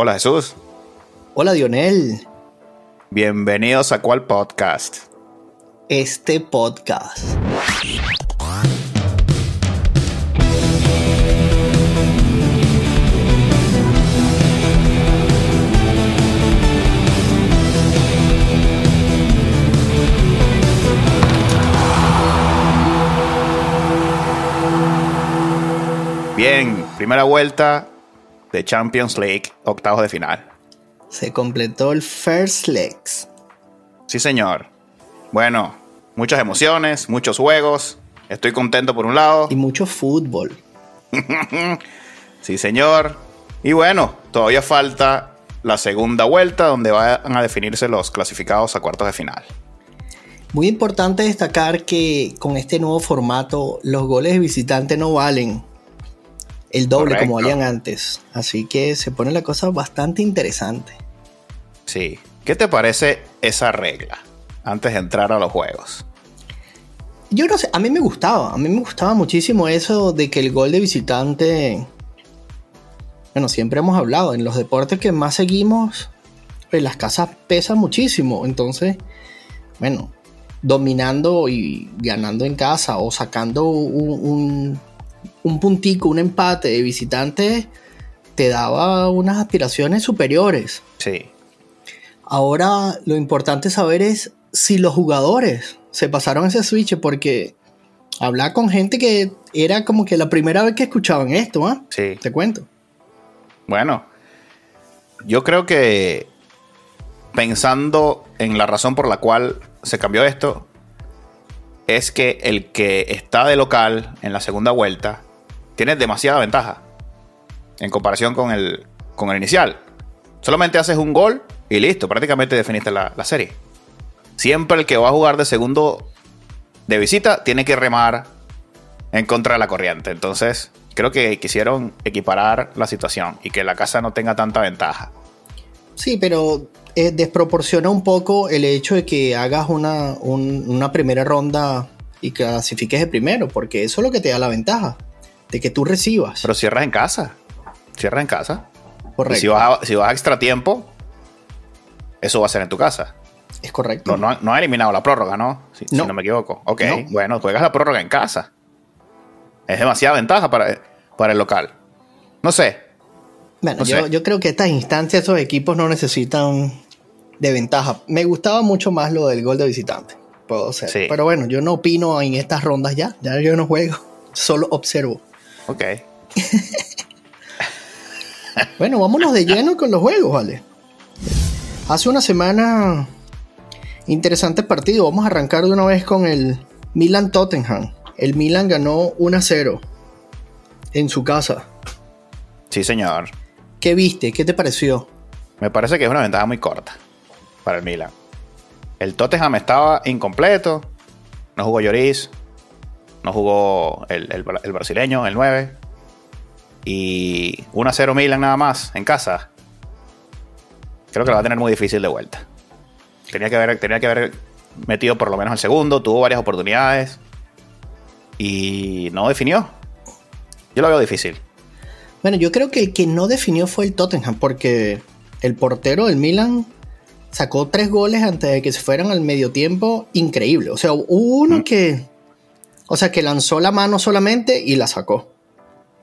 Hola Jesús. Hola Dionel. Bienvenidos a cuál podcast. Este podcast. Bien, primera vuelta de Champions League, octavos de final. Se completó el First Legs. Sí, señor. Bueno, muchas emociones, muchos juegos. Estoy contento por un lado. Y mucho fútbol. sí, señor. Y bueno, todavía falta la segunda vuelta donde van a definirse los clasificados a cuartos de final. Muy importante destacar que con este nuevo formato los goles de visitante no valen el doble como valían antes. Así que se pone la cosa bastante interesante. Sí. ¿Qué te parece esa regla antes de entrar a los juegos? Yo no sé, a mí me gustaba, a mí me gustaba muchísimo eso de que el gol de visitante, bueno, siempre hemos hablado, en los deportes que más seguimos, pues las casas pesan muchísimo, entonces, bueno, dominando y ganando en casa o sacando un, un puntico, un empate de visitante te daba unas aspiraciones superiores. Sí. Ahora lo importante saber es si los jugadores se pasaron ese switch porque hablar con gente que era como que la primera vez que escuchaban esto, ¿ah? Sí. Te cuento. Bueno, yo creo que pensando en la razón por la cual se cambió esto, es que el que está de local en la segunda vuelta tiene demasiada ventaja en comparación con el, con el inicial. Solamente haces un gol y listo, prácticamente definiste la, serie. Siempre el que va a jugar de segundo de visita tiene que remar en contra de la corriente. Entonces, creo que quisieron equiparar la situación y que la casa no tenga tanta ventaja. Sí, pero eh, desproporciona un poco el hecho de que hagas una, una primera ronda y clasifiques de primero, porque eso es lo que te da la ventaja de que tú recibas. Pero cierras en casa. Cierras en casa. Correcto. si vas, a, si vas extra tiempo, eso va a ser en tu casa. Es correcto. No, no, ha eliminado la prórroga, ¿no? Si no, me equivoco. Ok, bueno, juegas la prórroga en casa. Es demasiada ventaja para, para el local. No sé. Bueno, yo, yo, creo que estas instancias, esos equipos no necesitan de ventaja. Me gustaba mucho más lo del gol de visitante. Puedo ser. Sí. Pero bueno, yo no opino en estas rondas ya. Ya yo no juego. Solo observo. Ok. bueno, vámonos de lleno con los juegos, ¿vale? Hace una semana, interesante partido. Vamos a arrancar de una vez con el Milan Tottenham. El Milan ganó 1-0 en su casa. Sí, señor. ¿Qué viste? ¿Qué te pareció? Me parece que es una ventaja muy corta para el Milan. El Tottenham estaba incompleto. No jugó Lloris, no jugó el, brasileño, el 9. Y 1-0 Milan nada más en casa. Creo que lo va a tener muy difícil de vuelta. Tenía que haber, tenía que haber metido por lo menos el segundo, tuvo varias oportunidades. Y no definió. Yo lo veo difícil. Bueno, yo creo que el que no definió fue el Tottenham, porque el portero del Milan sacó tres goles antes de que se fueran al medio tiempo. Increíble. O sea, hubo uno que o sea, que lanzó la mano solamente y la sacó.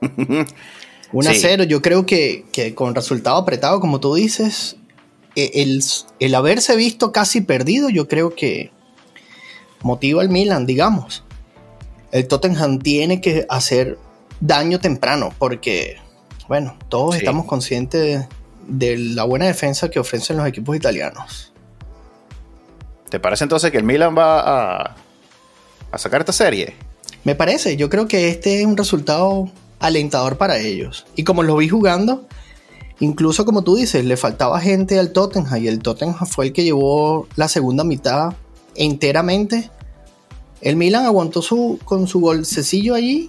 1 a 0, yo creo que, con resultado apretado, como tú dices, e, el, el, haberse visto casi perdido, yo creo que motiva al Milan, digamos. El Tottenham tiene que hacer daño temprano, porque, bueno, todos estamos conscientes de, la buena defensa que ofrecen los equipos italianos. ¿Te parece entonces que el Milan va a, a sacar esta serie. Me parece, yo creo que este es un resultado alentador para ellos. Y como lo vi jugando, incluso como tú dices, le faltaba gente al Tottenham y el Tottenham fue el que llevó la segunda mitad enteramente. El Milan aguantó su, con su golcecillo allí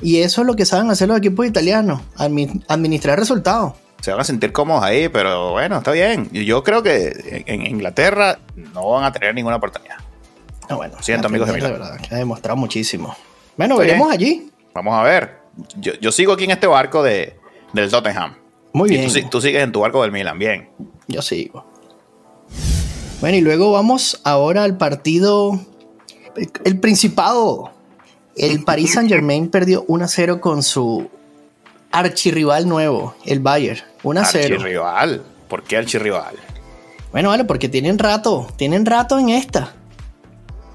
y eso es lo que saben hacer los equipos italianos, administrar resultados. Se van a sentir cómodos ahí, pero bueno, está bien. Yo creo que en Inglaterra no van a tener ninguna oportunidad. Ah, bueno, siento amigos de La verdad, que ha demostrado muchísimo. Bueno, veremos allí. Vamos a ver. Yo, sigo aquí en este barco de, del Tottenham. Muy bien. tú, tú sigues en tu barco del Milan, bien. Yo sigo. Bueno, y luego vamos ahora al partido. El, el Principado. El Paris Saint Germain perdió 1-0 con su archirrival nuevo, el Bayern. 1-0. Archirrival. ¿Por qué archirrival? Bueno, vale, porque tienen rato. Tienen rato en esta.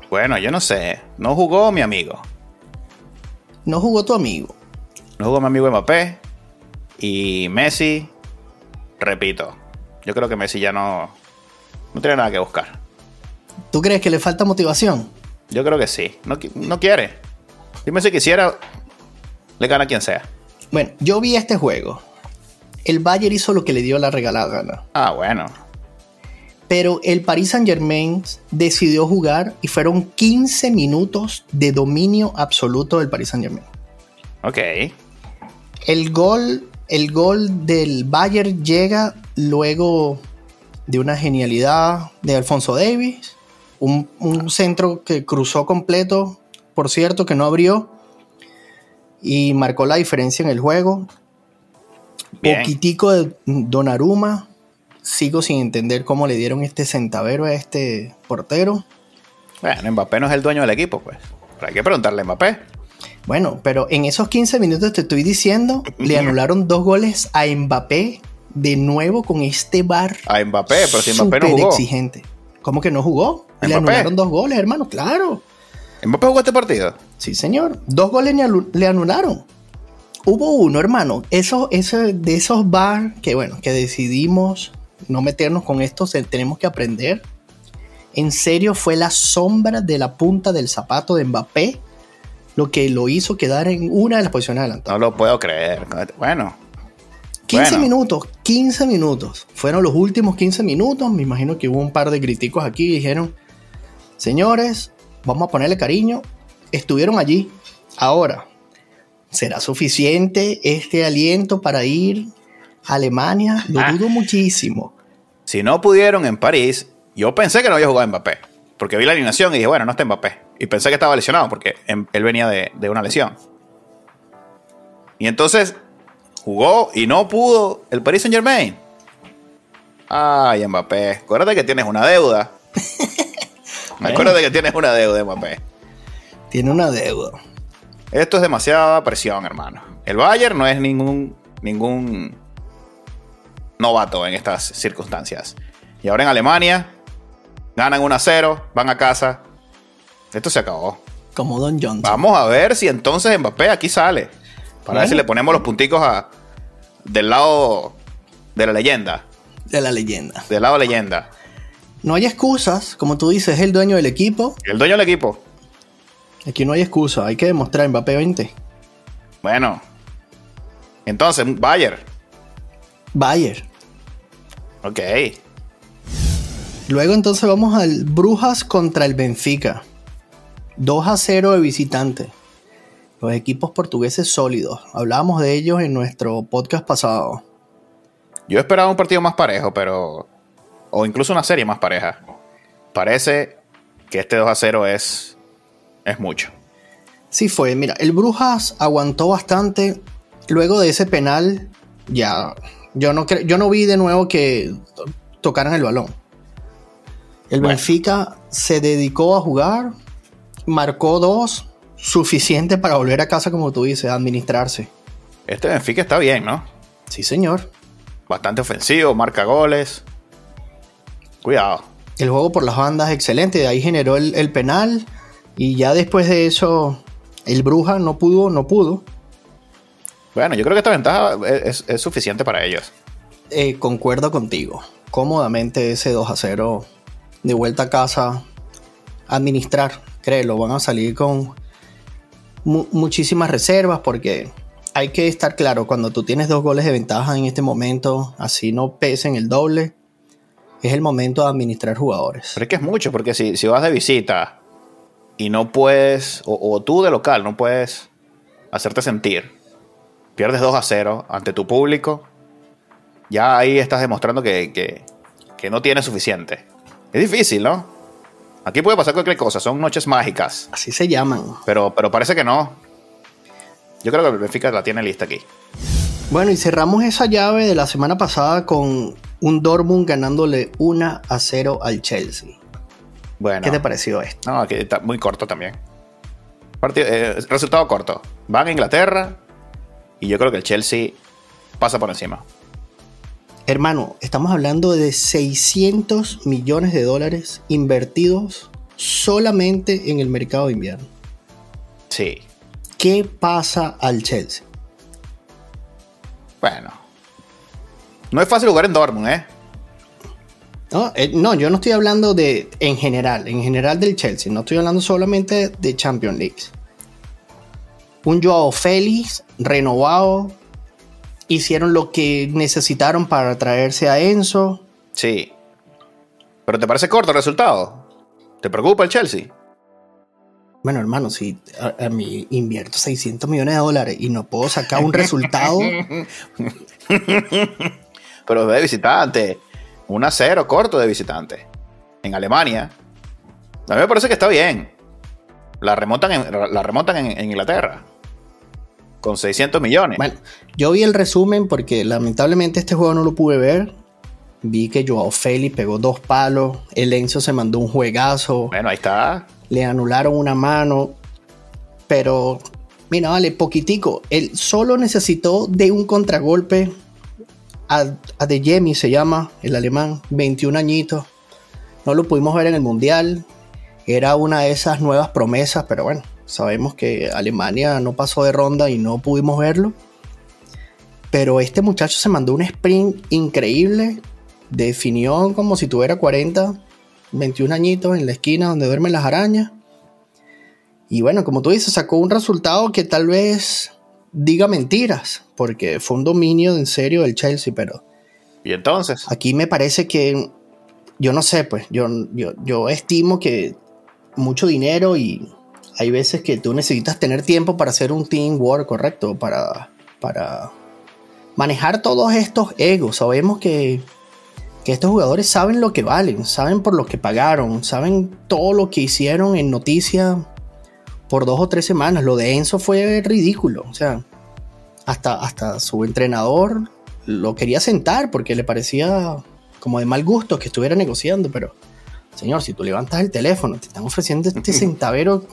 Bueno, yo no sé. No jugó mi amigo. No jugó tu amigo. No jugó mi amigo Mbappé. Y Messi, repito, yo creo que Messi ya no, no tiene nada que buscar. ¿Tú crees que le falta motivación? Yo creo que sí. No, no quiere. Dime si quisiera, le gana a quien sea. Bueno, yo vi este juego. El Bayern hizo lo que le dio la regalada gana. Ah, bueno. Pero el Paris Saint Germain decidió jugar y fueron 15 minutos de dominio absoluto del Paris Saint Germain. Ok. El gol, el gol del Bayern llega luego de una genialidad de Alfonso Davis. Un, un centro que cruzó completo, por cierto, que no abrió. Y marcó la diferencia en el juego. Bien. Poquitico de Donnarumma. Sigo sin entender cómo le dieron este centavero a este portero. Bueno, Mbappé no es el dueño del equipo, pues. Pero hay que preguntarle a Mbappé. Bueno, pero en esos 15 minutos te estoy diciendo, le anularon dos goles a Mbappé de nuevo con este bar. A Mbappé, pero si Mbappé no jugó. exigente. ¿Cómo que no jugó? Le ¿Mbappé? anularon dos goles, hermano, claro. ¿Mbappé jugó este partido? Sí, señor. Dos goles le, anularon. Hubo uno, hermano. Eso, eso, de esos bar que, bueno, que decidimos no meternos con esto, tenemos que aprender. En serio, fue la sombra de la punta del zapato de Mbappé lo que lo hizo quedar en una de las posiciones adelantadas. No lo puedo creer. Bueno, 15 Bueno. minutos, 15 minutos. Fueron los últimos 15 minutos. Me imagino que hubo un par de críticos aquí y dijeron, señores, vamos a ponerle cariño. Estuvieron allí. Ahora, ¿será suficiente este aliento para ir a Alemania? Lo Ah. dudo muchísimo. si no pudieron en París, yo pensé que no había jugado Mbappé. Porque vi la alineación y dije, bueno, no está Mbappé. Y pensé que estaba lesionado porque él venía de, de una lesión. Y entonces jugó y no pudo el Paris Saint Germain. Ay, Mbappé. Acuérdate que tienes una deuda. Bueno. Acuérdate que tienes una deuda, Mbappé. Tiene una deuda. Esto es demasiada presión, hermano. El Bayern no es ningún, ningún novato en estas circunstancias. Y ahora en Alemania ganan 1 a 0, van a casa. Esto se acabó. Como Don Johnson. Vamos a ver si entonces Mbappé aquí sale. Para ver si le ponemos los punticos a, del lado de la leyenda. De la leyenda. Del lado leyenda. No hay excusas. Como tú dices, es el dueño del equipo. El dueño del equipo. Aquí no hay excusa. Hay que demostrar Mbappé 20. Bueno. Entonces, Bayern. Bayern. Ok. Luego entonces vamos al Brujas contra el Benfica. 2 a 0 de visitante. Los equipos portugueses sólidos. Hablábamos de ellos en nuestro podcast pasado. Yo esperaba un partido más parejo, pero. O incluso una serie más pareja. Parece que este 2 a 0 es. Es mucho. Sí fue, mira, el Brujas aguantó bastante. Luego de ese penal, ya. Yo no, yo no vi de nuevo que to- tocaran el balón. El Bueno. Benfica se dedicó a jugar, marcó dos, suficiente para volver a casa, como tú dices, a administrarse. Este Benfica está bien, ¿no? Sí, señor. Bastante ofensivo, marca goles. Cuidado. El juego por las bandas excelente, de ahí generó el, el penal y ya después de eso el Bruja no pudo, no pudo. Bueno, yo creo que esta ventaja es, suficiente para ellos. Eh, concuerdo contigo, cómodamente ese 2 a 0 de vuelta a casa, administrar, créelo, van a salir con mu- muchísimas reservas porque hay que estar claro, cuando tú tienes dos goles de ventaja en este momento, así no pesen el doble, es el momento de administrar jugadores. Pero es que es mucho, porque si, si vas de visita y no puedes, o, o tú de local no puedes hacerte sentir, pierdes 2 a 0 ante tu público, ya ahí estás demostrando que, que- que no tienes suficiente. Es difícil, ¿no? Aquí puede pasar cualquier cosa, son noches mágicas, Así se llaman. pero, pero parece que no. Yo creo que el Benfica la tiene lista aquí. Bueno, y cerramos esa llave de la semana pasada con un Dortmund ganándole 1 a 0 al Chelsea. Bueno. ¿Qué te pareció esto? No, que está muy corto también. Eh, resultado corto. Van a Inglaterra y yo creo que el Chelsea pasa por encima. Hermano, estamos hablando de 600 millones de dólares invertidos solamente en el mercado de invierno. Sí. ¿Qué pasa al Chelsea? Bueno. No es fácil jugar en Dortmund, ¿eh? No, eh, no, yo no estoy hablando de en general, en general del Chelsea, no estoy hablando solamente de Champions League. Un Joao Félix renovado, hicieron lo que necesitaron para traerse a Enzo. Sí. Pero ¿te parece corto el resultado? ¿Te preocupa el Chelsea? Bueno, hermano, si a, mí invierto 600 millones de dólares y no puedo sacar un resultado. Pero de visitante. Un a 0 corto de visitante. En Alemania. A mí me parece que está bien. La remontan en, la remontan en, Inglaterra. Con 600 millones. Bueno, yo vi el resumen porque lamentablemente este juego no lo pude ver. Vi que Joao Félix pegó dos palos. El Enzo se mandó un juegazo. Bueno, ahí está le anularon una mano, pero mira, vale, poquitico. Él solo necesitó de un contragolpe a, De Jemi, se llama el alemán, 21 añitos. No lo pudimos ver en el Mundial. Era una de esas nuevas promesas, pero bueno, sabemos que Alemania no pasó de ronda y no pudimos verlo. Pero este muchacho se mandó un sprint increíble. Definió como si tuviera 40 21 añitos en la esquina donde duermen las arañas. Y bueno, como tú dices, sacó un resultado que tal vez diga mentiras, porque fue un dominio en serio del Chelsea, pero... ¿Y entonces? Aquí me parece que, yo no sé, pues, yo, yo, yo estimo que mucho dinero y hay veces que tú necesitas tener tiempo para hacer un teamwork correcto, para, para manejar todos estos egos. Sabemos que que estos jugadores saben lo que valen, saben por lo que pagaron, saben todo lo que hicieron en noticia por dos o tres semanas. Lo de Enzo fue ridículo, o sea, hasta, hasta su entrenador lo quería sentar porque le parecía como de mal gusto que estuviera negociando, pero señor, si tú levantas el teléfono, te están ofreciendo este centavero.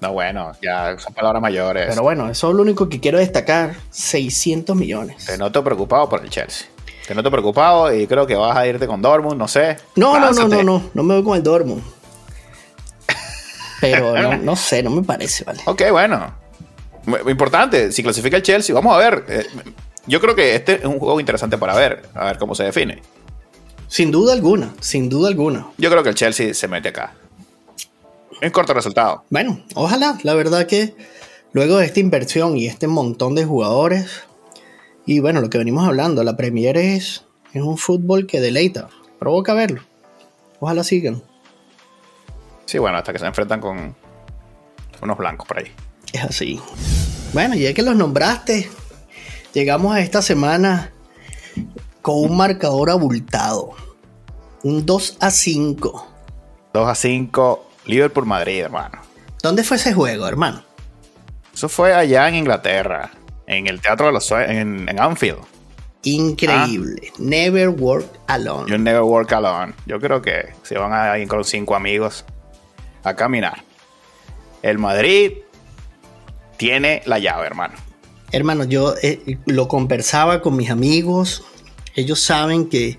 No, bueno, ya son palabras mayores. Pero bueno, eso es lo único que quiero destacar, 600 millones. Te noto preocupado por el Chelsea. Que no te preocupado y creo que vas a irte con Dortmund, no sé. No, no, no, no, no, no me voy con el Dortmund. Pero no, sé, no me parece, ¿vale? Ok, bueno. Importante, si clasifica el Chelsea, vamos a ver. Eh, yo creo que este es un juego interesante para ver, a ver cómo se define. Sin duda alguna, sin duda alguna. Yo creo que el Chelsea se mete acá. En corto resultado. Bueno, ojalá, la verdad que luego de esta inversión y este montón de jugadores, y bueno, lo que venimos hablando, la Premier es, es un fútbol que deleita, provoca verlo. Ojalá sigan. Sí, bueno, hasta que se enfrentan con unos blancos por ahí. Es así. Bueno, ya que los nombraste, llegamos a esta semana con un marcador abultado. Un 2 a 5. 2 a 5, Liverpool-Madrid, hermano. ¿Dónde fue ese juego, hermano? Eso fue allá en Inglaterra en el Teatro de los Sueños, en, Anfield. Increíble. Ah. Never work alone. You never work alone. Yo creo que se van a ir con cinco amigos a caminar. El Madrid tiene la llave, hermano. Hermano, yo eh, lo conversaba con mis amigos. Ellos saben que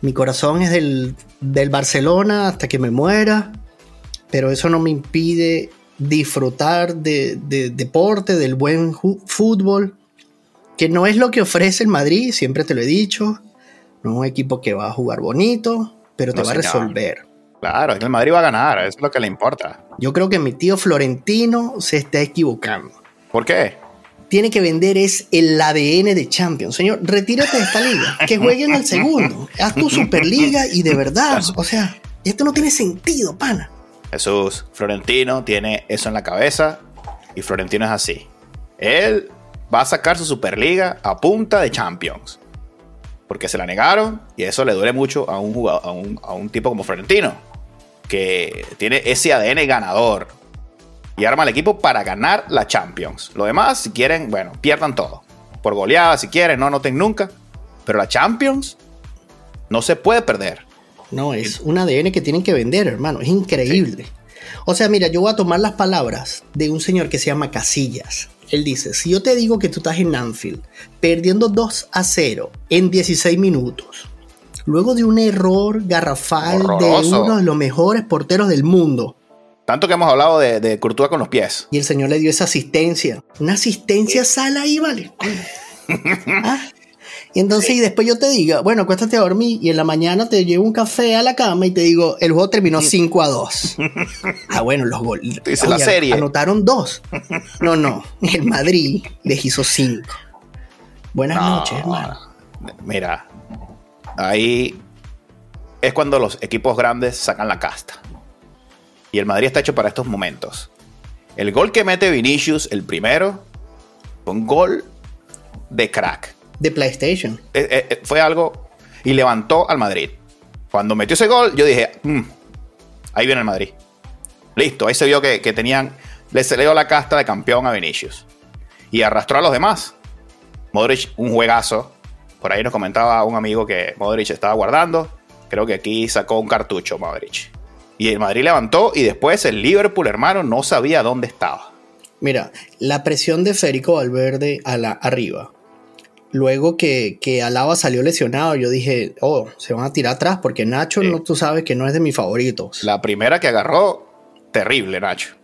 mi corazón es del, del Barcelona hasta que me muera. Pero eso no me impide disfrutar de, deporte, del buen fútbol, que no es lo que ofrece el Madrid, siempre te lo he dicho, no es un equipo que va a jugar bonito, pero te va a resolver. Claro, el Madrid va a ganar, eso es lo que le importa. Yo creo que mi tío Florentino se está equivocando. ¿Por qué? Tiene que vender es el ADN de Champions. Señor, retírate de esta liga. Que jueguen al segundo. Haz tu Superliga y de verdad. O sea, esto no tiene sentido, pana. Jesús, Florentino tiene eso en la cabeza y Florentino es así. Él va a sacar su Superliga a punta de Champions. Porque se la negaron y eso le duele mucho a un, jugador, a un, tipo como Florentino. Que tiene ese ADN ganador. Y arma el equipo para ganar la Champions. Lo demás, si quieren, bueno, pierdan todo. por goleada si quieres, no anoten nunca. Pero la Champions no se puede perder. No, es un ADN que tienen que vender, hermano. Es increíble. O sea, mira, yo voy a tomar las palabras de un señor que se llama Casillas. Él dice, si yo te digo que tú estás en Anfield perdiendo 2 a 0 en 16 minutos, luego de un error garrafal de uno de los mejores porteros del mundo. Tanto que hemos hablado de, de Courtois con los pies. Y el señor le dio esa asistencia. Una asistencia sala ahí, vale. ¿Ah? Y entonces, y después yo te digo, bueno, acuéstate a dormir y en la mañana te llevo un café a la cama y te digo, el juego terminó 5 a 2. ah, bueno, los goles. la serie. Anotaron dos. No, no. El Madrid les hizo 5. Buenas noches, hermano. Mira, ahí es cuando los equipos grandes sacan la casta. Y el Madrid está hecho para estos momentos. El gol que mete Vinicius, el primero, fue un gol de crack de PlayStation. Eh, eh, eh, fue algo y levantó al Madrid. Cuando metió ese gol, yo dije, mm, ahí viene el Madrid. Listo, ahí se vio que, tenían, le dio la casta de campeón a Vinicius. Y arrastró a los demás. Modric, un juegazo. Por ahí nos comentaba un amigo que Modric estaba guardando. Creo que aquí sacó un cartucho Modric. Y el Madrid levantó y después el Liverpool, hermano, no sabía dónde estaba. Mira, la presión de Federico Valverde a la arriba Luego que, que Alaba salió lesionado, yo dije, oh, se van a tirar atrás porque Nacho, no, tú sabes que no es de mis favoritos. La primera que agarró, terrible, Nacho.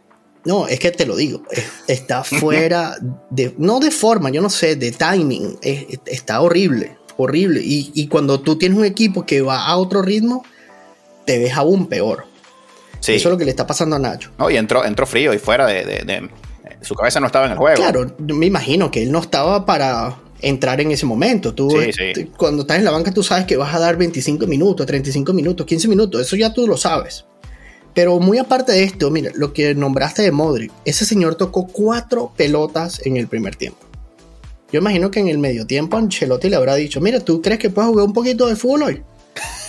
No, es que te lo digo, está fuera de, no de forma, yo no sé, de timing, está horrible, horrible. Y, cuando tú tienes un equipo que va a otro ritmo, te ves aún peor. Eso es lo que le está pasando a Nacho. No, y entró, entró frío y fuera de, de, Su cabeza no estaba en el juego. Claro, me imagino que él no estaba para entrar en ese momento. Tú, cuando estás en la banca, tú sabes que vas a dar 25 minutos, 35 minutos, 15 minutos. Eso ya tú lo sabes. Pero muy aparte de esto, mira, lo que nombraste de Modric, ese señor tocó cuatro pelotas en el primer tiempo. Yo imagino que en el medio tiempo Ancelotti le habrá dicho, mira, ¿tú crees que puedes jugar un poquito de fútbol hoy?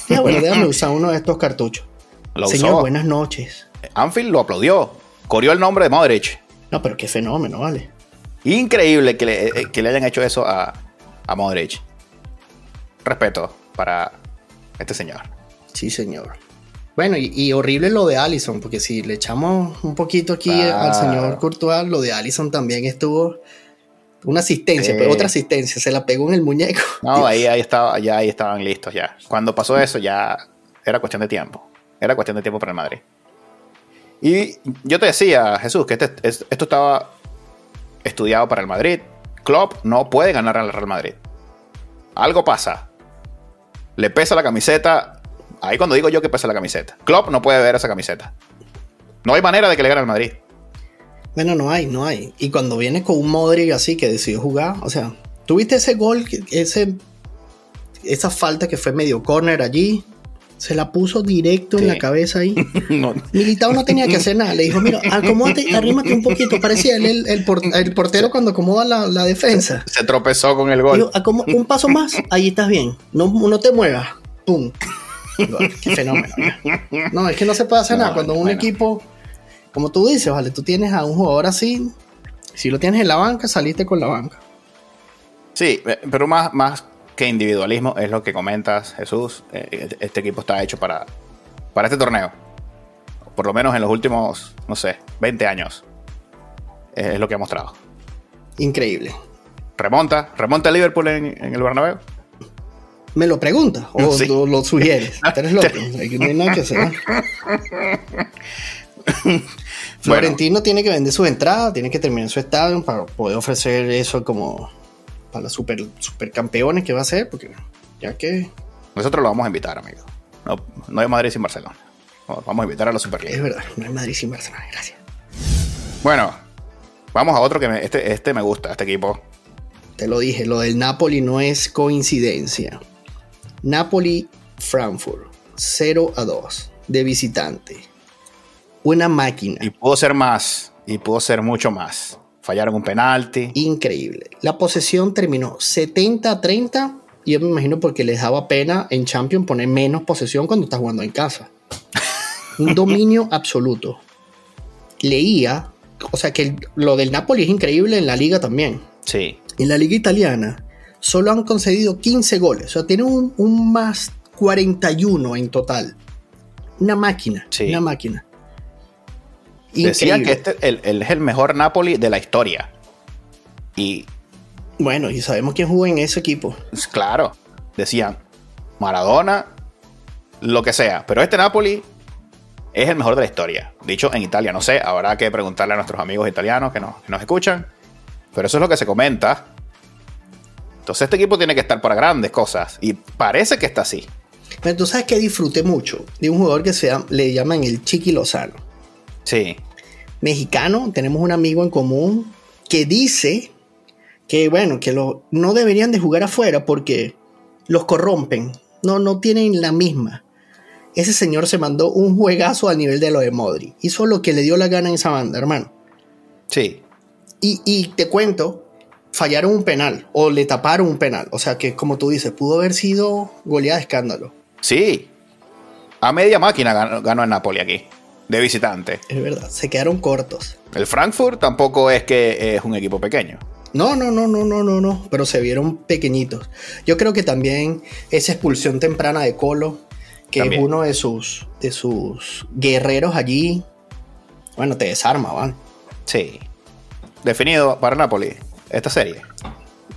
Ya, bueno, déjame usar uno de estos cartuchos. señor, buenas noches. Anfield lo aplaudió. Corrió el nombre de Modric. No, pero qué fenómeno, vale. Increíble que le, eh, que le hayan hecho eso a, a Modric. Respeto para este señor. Sí, señor. Bueno, y, horrible lo de Allison, porque si le echamos un poquito aquí al señor Courtois, lo de Allison también estuvo una asistencia, pero otra asistencia, se la pegó en el muñeco. No, ahí, ahí, estaba, ya ahí estaban listos ya. Cuando pasó eso ya era cuestión de tiempo. Era cuestión de tiempo para el Madrid. Y yo te decía, Jesús, que este, esto estaba estudiado para el Madrid. Klopp no puede ganar al Real Madrid. Algo pasa. Le pesa la camiseta. Ahí cuando digo yo que pesa la camiseta. Klopp no puede ver esa camiseta. No hay manera de que le gane al Madrid. Bueno, no hay, no hay. Y cuando viene con un Modric así que decidió jugar, o sea, tuviste ese gol, ese, esa falta que fue medio corner allí, se la puso directo en la cabeza ahí. no. Militao no tenía que hacer nada. Le dijo, mira, acomódate, arrímate un poquito. Parecía el, el, portero cuando acomoda la, defensa. Se tropezó con el gol. un paso más, ahí estás bien. No, no te muevas. ¡Pum! Qué fenómeno. No, es que no se puede hacer nada. Cuando un equipo, como tú dices, vale, tú tienes a un jugador así, si lo tienes en la banca, saliste con la banca. Sí, pero más, más que individualismo es lo que comentas, Jesús. Eh, este equipo está hecho para, para este torneo. Por lo menos en los últimos, no sé, 20 años. Es lo que ha mostrado. Increíble. ¿Remonta? ¿Remonta Liverpool en, el Bernabéu? ¿Me lo preguntas o lo, sugieres? Eres loco. No hay nada que hacer. Florentino tiene que vender sus entradas, tiene que terminar su estadio para poder ofrecer eso como para los super, campeones que va a ser, porque ya que... Nosotros lo vamos a invitar, amigo. No, no hay Madrid sin Barcelona. vamos a invitar a la Superliga. Es verdad, no hay Madrid sin Barcelona, gracias. Bueno, vamos a otro que me, este, este me gusta, este equipo. Te lo dije, lo del Napoli no es coincidencia. Napoli-Frankfurt, 0 a 2, de visitante. Una máquina. Y pudo ser más, y pudo ser mucho más fallaron un penalti. Increíble. La posesión terminó 70-30. Y yo me imagino porque les daba pena en Champions poner menos posesión cuando estás jugando en casa. un dominio absoluto. Leía, o sea que lo del Napoli es increíble en la liga también. Sí. en la liga italiana solo han concedido 15 goles. O sea, tienen un, más 41 en total. Una máquina. Una máquina. Decían que este es el mejor Napoli de la historia. Y. Bueno, y sabemos quién jugó en ese equipo. Claro. Decían Maradona, lo que sea. Pero este Napoli es el mejor de la historia. Dicho en Italia, no sé, habrá que preguntarle a nuestros amigos italianos que nos, que nos escuchan. Pero eso es lo que se comenta. Entonces este equipo tiene que estar para grandes cosas. Y parece que está así. Pero tú sabes que disfruté mucho de un jugador que se le llaman el Chiqui Lozano. Sí. Mexicano, tenemos un amigo en común que dice que, bueno, que lo, no deberían de jugar afuera porque los corrompen. No, no tienen la misma. Ese señor se mandó un juegazo al nivel de lo de Modri. Hizo lo que le dio la gana en esa banda, hermano. Sí. Y, y te cuento, fallaron un penal o le taparon un penal. O sea que, como tú dices, pudo haber sido goleada de escándalo. Sí. A media máquina ganó, el Napoli aquí, de visitante. Es verdad, se quedaron cortos. El Frankfurt tampoco es que es un equipo pequeño. No, no, no, no, no, no, no, pero se vieron pequeñitos. Yo creo que también esa expulsión temprana de Colo, que es uno de sus, de sus guerreros allí, bueno, te desarma, ¿vale? Sí. Definido para Napoli esta serie?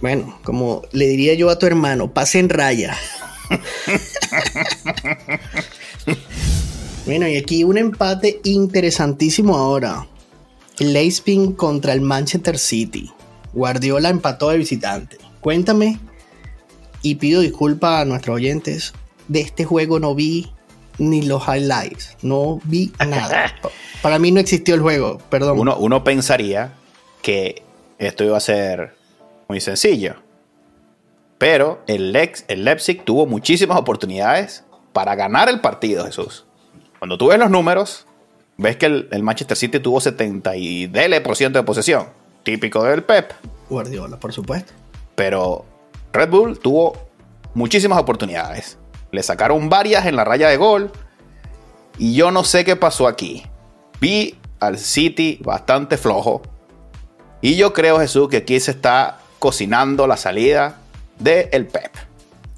Bueno, como le diría yo a tu hermano, pase en raya. bueno, y aquí un empate interesantísimo ahora. El Leipzig contra el Manchester City. Guardiola empató de visitante. Cuéntame y pido disculpas a nuestros oyentes. De este juego no vi ni los highlights. No vi nada. Para mí no existió el juego, perdón. Uno, uno pensaría que esto iba a ser muy sencillo. Pero el, el Leipzig tuvo muchísimas oportunidades para ganar el partido, Jesús. Cuando tú ves los números, ves que el, Manchester City tuvo 70 y de posesión, típico del Pep. Guardiola, por supuesto. Pero Red Bull tuvo muchísimas oportunidades. Le sacaron varias en la raya de gol. Y yo no sé qué pasó aquí. Vi al City bastante flojo. Y yo creo, Jesús, que aquí se está cocinando la salida del el Pep.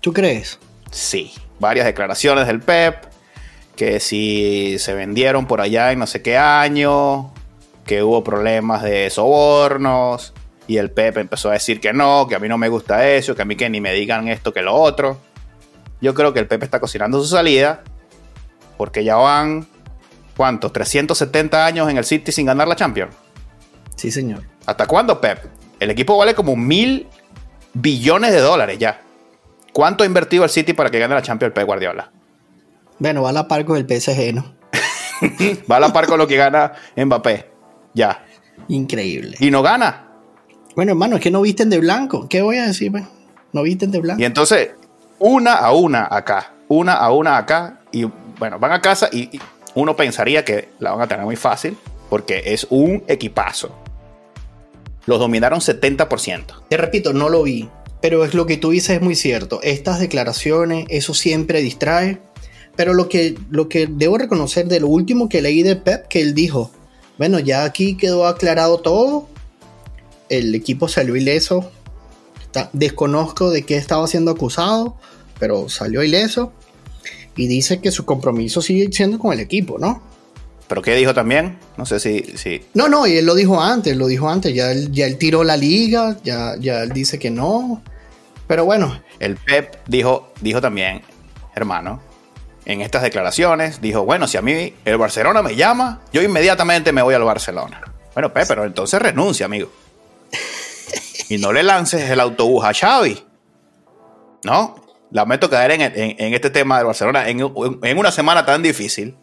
¿Tú crees? Sí, varias declaraciones del Pep, que si se vendieron por allá en no sé qué año, que hubo problemas de sobornos, y el Pep empezó a decir que no, que a mí no me gusta eso, que a mí que ni me digan esto que lo otro. Yo creo que el Pep está cocinando su salida, porque ya van, ¿cuántos? 370 años en el City sin ganar la Champions. Sí, señor. ¿Hasta cuándo, Pep? El equipo vale como mil billones de dólares ya. ¿Cuánto ha invertido el City para que gane la Champions Pep Guardiola? Bueno, va a la par con el PSG, ¿no? va a la par con lo que gana Mbappé. Ya. Increíble. Y no gana. Bueno, hermano, es que no visten de blanco. ¿Qué voy a decir? No visten de blanco. Y entonces, una a una acá. Una a una acá. Y bueno, van a casa y uno pensaría que la van a tener muy fácil porque es un equipazo los dominaron 70%. Te repito, no lo vi, pero es lo que tú dices es muy cierto. Estas declaraciones, eso siempre distrae. Pero lo que, lo que debo reconocer de lo último que leí de Pep, que él dijo, bueno, ya aquí quedó aclarado todo, el equipo salió ileso, desconozco de qué estaba siendo acusado, pero salió ileso y dice que su compromiso sigue siendo con el equipo, ¿no? ¿Pero qué dijo también? No sé si, si... No, no, y él lo dijo antes, lo dijo antes. Ya él, ya él tiró la liga, ya, ya él dice que no. Pero bueno. El Pep dijo, dijo también, hermano, en estas declaraciones, dijo, bueno, si a mí el Barcelona me llama, yo inmediatamente me voy al Barcelona. Bueno, Pep, pero entonces renuncia, amigo. y no le lances el autobús a Xavi. ¿No? Lamento caer en, en, este tema del Barcelona en, en una semana tan difícil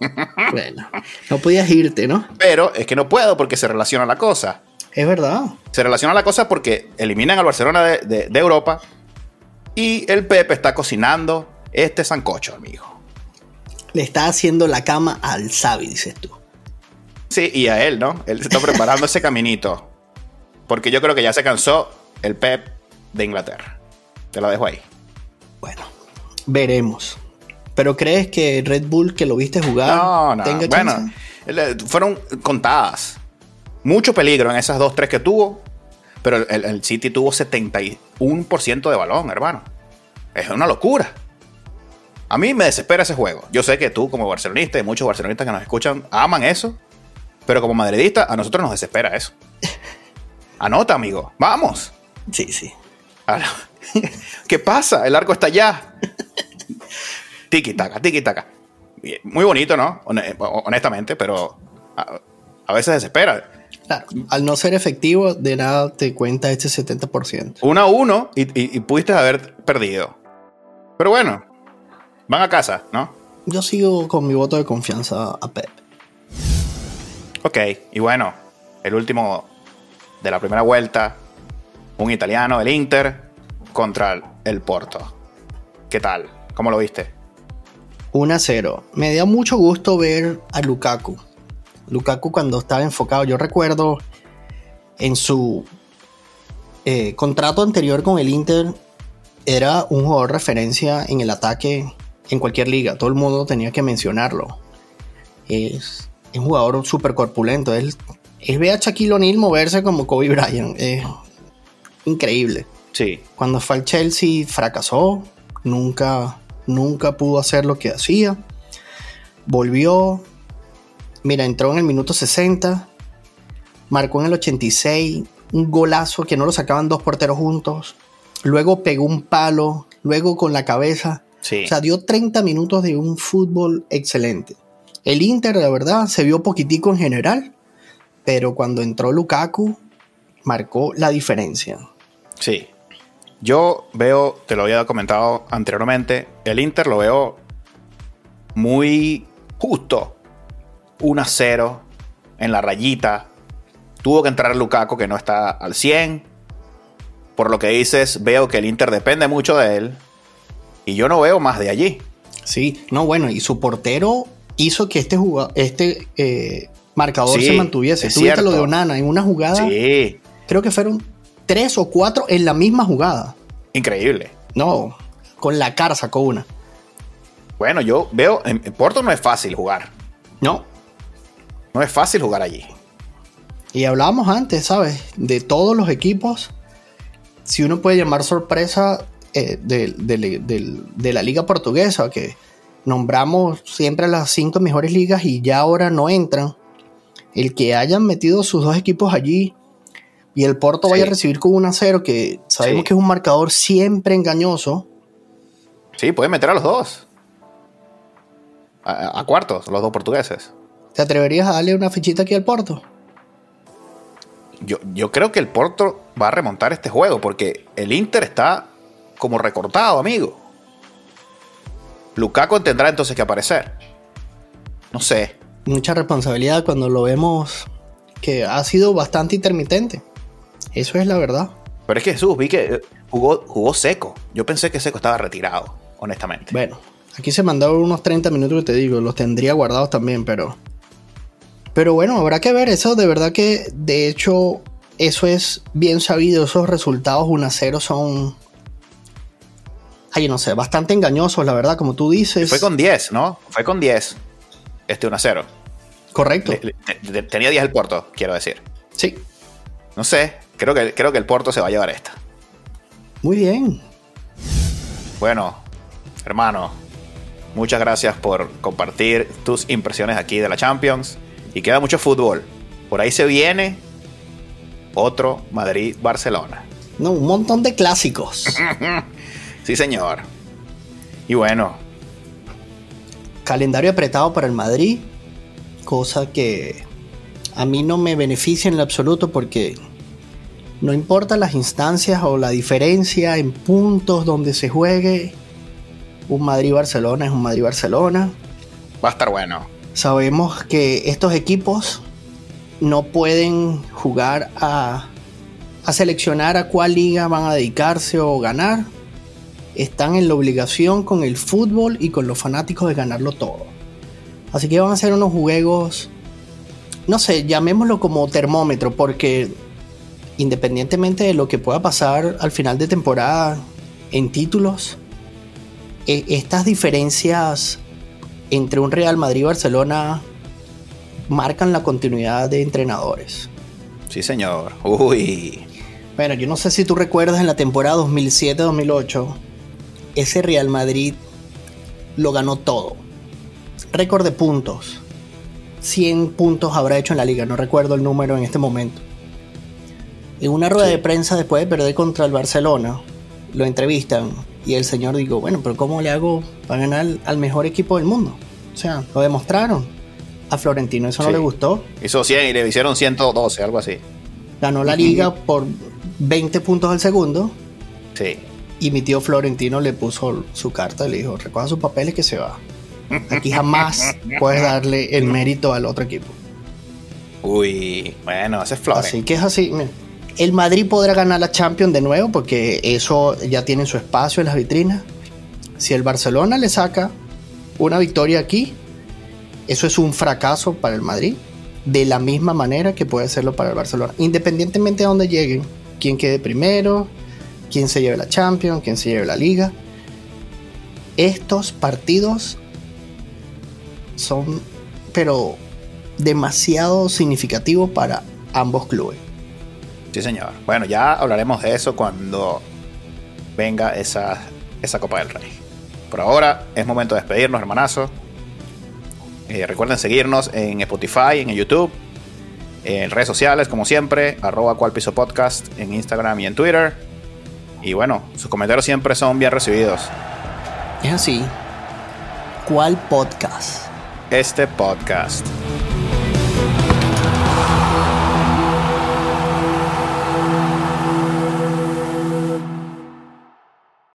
bueno, no podías irte, ¿no? Pero es que no puedo porque se relaciona la cosa. Es verdad. Se relaciona la cosa porque eliminan al Barcelona de, Europa y el Pepe está cocinando este sancocho, amigo. Le está haciendo la cama al Xavi, dices tú. Sí, y a él, ¿no? Él se está preparando ese caminito. Porque yo creo que ya se cansó el Pep de Inglaterra. Te la dejo ahí. Bueno, veremos. ¿Pero crees que Red Bull, que lo viste jugar, no, no. bueno, fueron contadas. Mucho peligro en esas dos, tres que tuvo. Pero el, el City tuvo 71% de balón, hermano. Es una locura. A mí me desespera ese juego. Yo sé que tú, como barcelonista, y muchos barcelonistas que nos escuchan, aman eso. Pero como madridista, a nosotros nos desespera eso. Anota, amigo. Vamos. Sí, sí. ¿Qué pasa? El arco está allá. tiki taka, tiki taka. Muy bonito, ¿no? Honestamente, pero a, veces desespera. Claro, al no ser efectivo, de nada te cuenta este 70%. Uno a uno y, y pudiste haber perdido. Pero bueno, van a casa, ¿no? Yo sigo con mi voto de confianza a Pep. Ok, y bueno, el último de la primera vuelta, un italiano, el Inter, contra el Porto. ¿Qué tal? ¿Cómo lo viste? 1 a 0. Me dio mucho gusto ver a Lukaku. Lukaku cuando estaba enfocado, yo recuerdo en su eh, contrato anterior con el Inter, era un jugador referencia en el ataque en cualquier liga. Todo el mundo tenía que mencionarlo. Es, un jugador súper corpulento. Él, él ve a Shaquille O'Neal moverse como Kobe Bryant. Es increíble. Sí. Cuando fue al Chelsea fracasó. Nunca, nunca pudo hacer lo que hacía. Volvió. Mira, entró en el minuto 60. Marcó en el 86. Un golazo que no lo sacaban dos porteros juntos luego pegó un palo, luego con la cabeza. O sea, dio 30 minutos de un fútbol excelente. El Inter, la verdad, se vio poquitico en general, pero cuando entró Lukaku, marcó la diferencia. Sí. Yo veo, te lo había comentado anteriormente, el Inter lo veo muy justo. 1 a 0 en la rayita. Tuvo que entrar Lukaku que no está al 100 por lo que dices, veo que el Inter depende mucho de él. Y yo no veo más de allí. Sí, no, bueno, y su portero hizo que este, este eh, marcador se mantuviese. Tuviste lo de Onana en una jugada. Sí. Creo que fueron tres o cuatro en la misma jugada. Increíble. No, con la cara sacó una. Bueno, yo veo, en Porto no es fácil jugar. No. No es fácil jugar allí. Y hablábamos antes, ¿sabes? De todos los equipos si uno puede llamar sorpresa eh, de, la liga portuguesa, que nombramos siempre las cinco mejores ligas y ya ahora no entran, el que hayan metido sus dos equipos allí y el Porto vaya a recibir con un a 0, que sabemos que es un marcador siempre engañoso. Sí, puede meter a los dos. A, a, cuartos, los dos portugueses. ¿Te atreverías a darle una fichita aquí al Porto? yo, creo que el Porto va a remontar este juego porque el Inter está como recortado, amigo. Lukaku tendrá entonces que aparecer. No sé. Mucha responsabilidad cuando lo vemos que ha sido bastante intermitente. Eso es la verdad. Pero es que Jesús, vi que jugó, jugó seco. Yo pensé que seco estaba retirado, honestamente. Bueno, aquí se mandaron unos 30 minutos que te digo, los tendría guardados también, pero pero bueno, habrá que ver eso. De verdad que, de hecho, eso es bien sabido. Esos resultados 1 a 0 son. Ay, no sé, bastante engañosos, la verdad, como tú dices. Fue con 10, ¿no? Fue con 10. Este 1 a 0. Correcto. tenía 10 el Porto, quiero decir. Sí. No sé, creo que, creo que el Porto se va a llevar esta. Muy bien. Bueno, hermano, muchas gracias por compartir tus impresiones aquí de la Champions. Y queda mucho fútbol. Por ahí se viene otro Madrid-Barcelona. No, un montón de clásicos. sí, señor. Y bueno. Calendario apretado para el Madrid. Cosa que a mí no me beneficia en lo absoluto porque no importa las instancias o la diferencia en puntos donde se juegue. Un Madrid-Barcelona es un Madrid-Barcelona. Va a estar bueno. Sabemos que estos equipos no pueden jugar a, seleccionar a cuál liga van a dedicarse o ganar. Están en la obligación con el fútbol y con los fanáticos de ganarlo todo. Así que van a ser unos juegos, no sé, llamémoslo como termómetro, porque independientemente de lo que pueda pasar al final de temporada en títulos, e, estas diferencias entre un Real Madrid y Barcelona marcan la continuidad de entrenadores. Sí, señor. Uy. Bueno, yo no sé si tú recuerdas en la temporada 2007-2008, ese Real Madrid lo ganó todo. Récord de puntos. 100 puntos habrá hecho en la liga, no recuerdo el número en este momento. En una rueda de prensa después de perder contra el Barcelona, lo entrevistan y el señor dijo, bueno, pero ¿cómo le hago para ganar al mejor equipo del mundo? O sea, lo demostraron. A Florentino eso no le gustó. Hizo 100 y le hicieron 112, algo así. Ganó la liga por 20 puntos al segundo. Sí. Y mi tío Florentino le puso su carta y le dijo, recoja sus papeles que se va. Aquí jamás puedes darle el mérito al otro equipo. Uy, bueno, ese es Florentino. Así que es así. El Madrid podrá ganar la Champions de nuevo porque eso ya tiene su espacio en las vitrinas. Si el Barcelona le saca una victoria aquí, eso es un fracaso para el Madrid. De la misma manera que puede serlo para el Barcelona. Independientemente de dónde lleguen, quién quede primero, quién se lleve la Champions, quién se lleve la Liga. Estos partidos son, pero demasiado significativos para ambos clubes. Sí, señor. Bueno, ya hablaremos de eso cuando venga esa, esa Copa del Rey. Por ahora es momento de despedirnos, hermanazo. Eh, recuerden seguirnos en Spotify, en YouTube, en redes sociales, como siempre, arroba cual podcast en Instagram y en Twitter. Y bueno, sus comentarios siempre son bien recibidos. Es así. ¿Cuál podcast? Este podcast.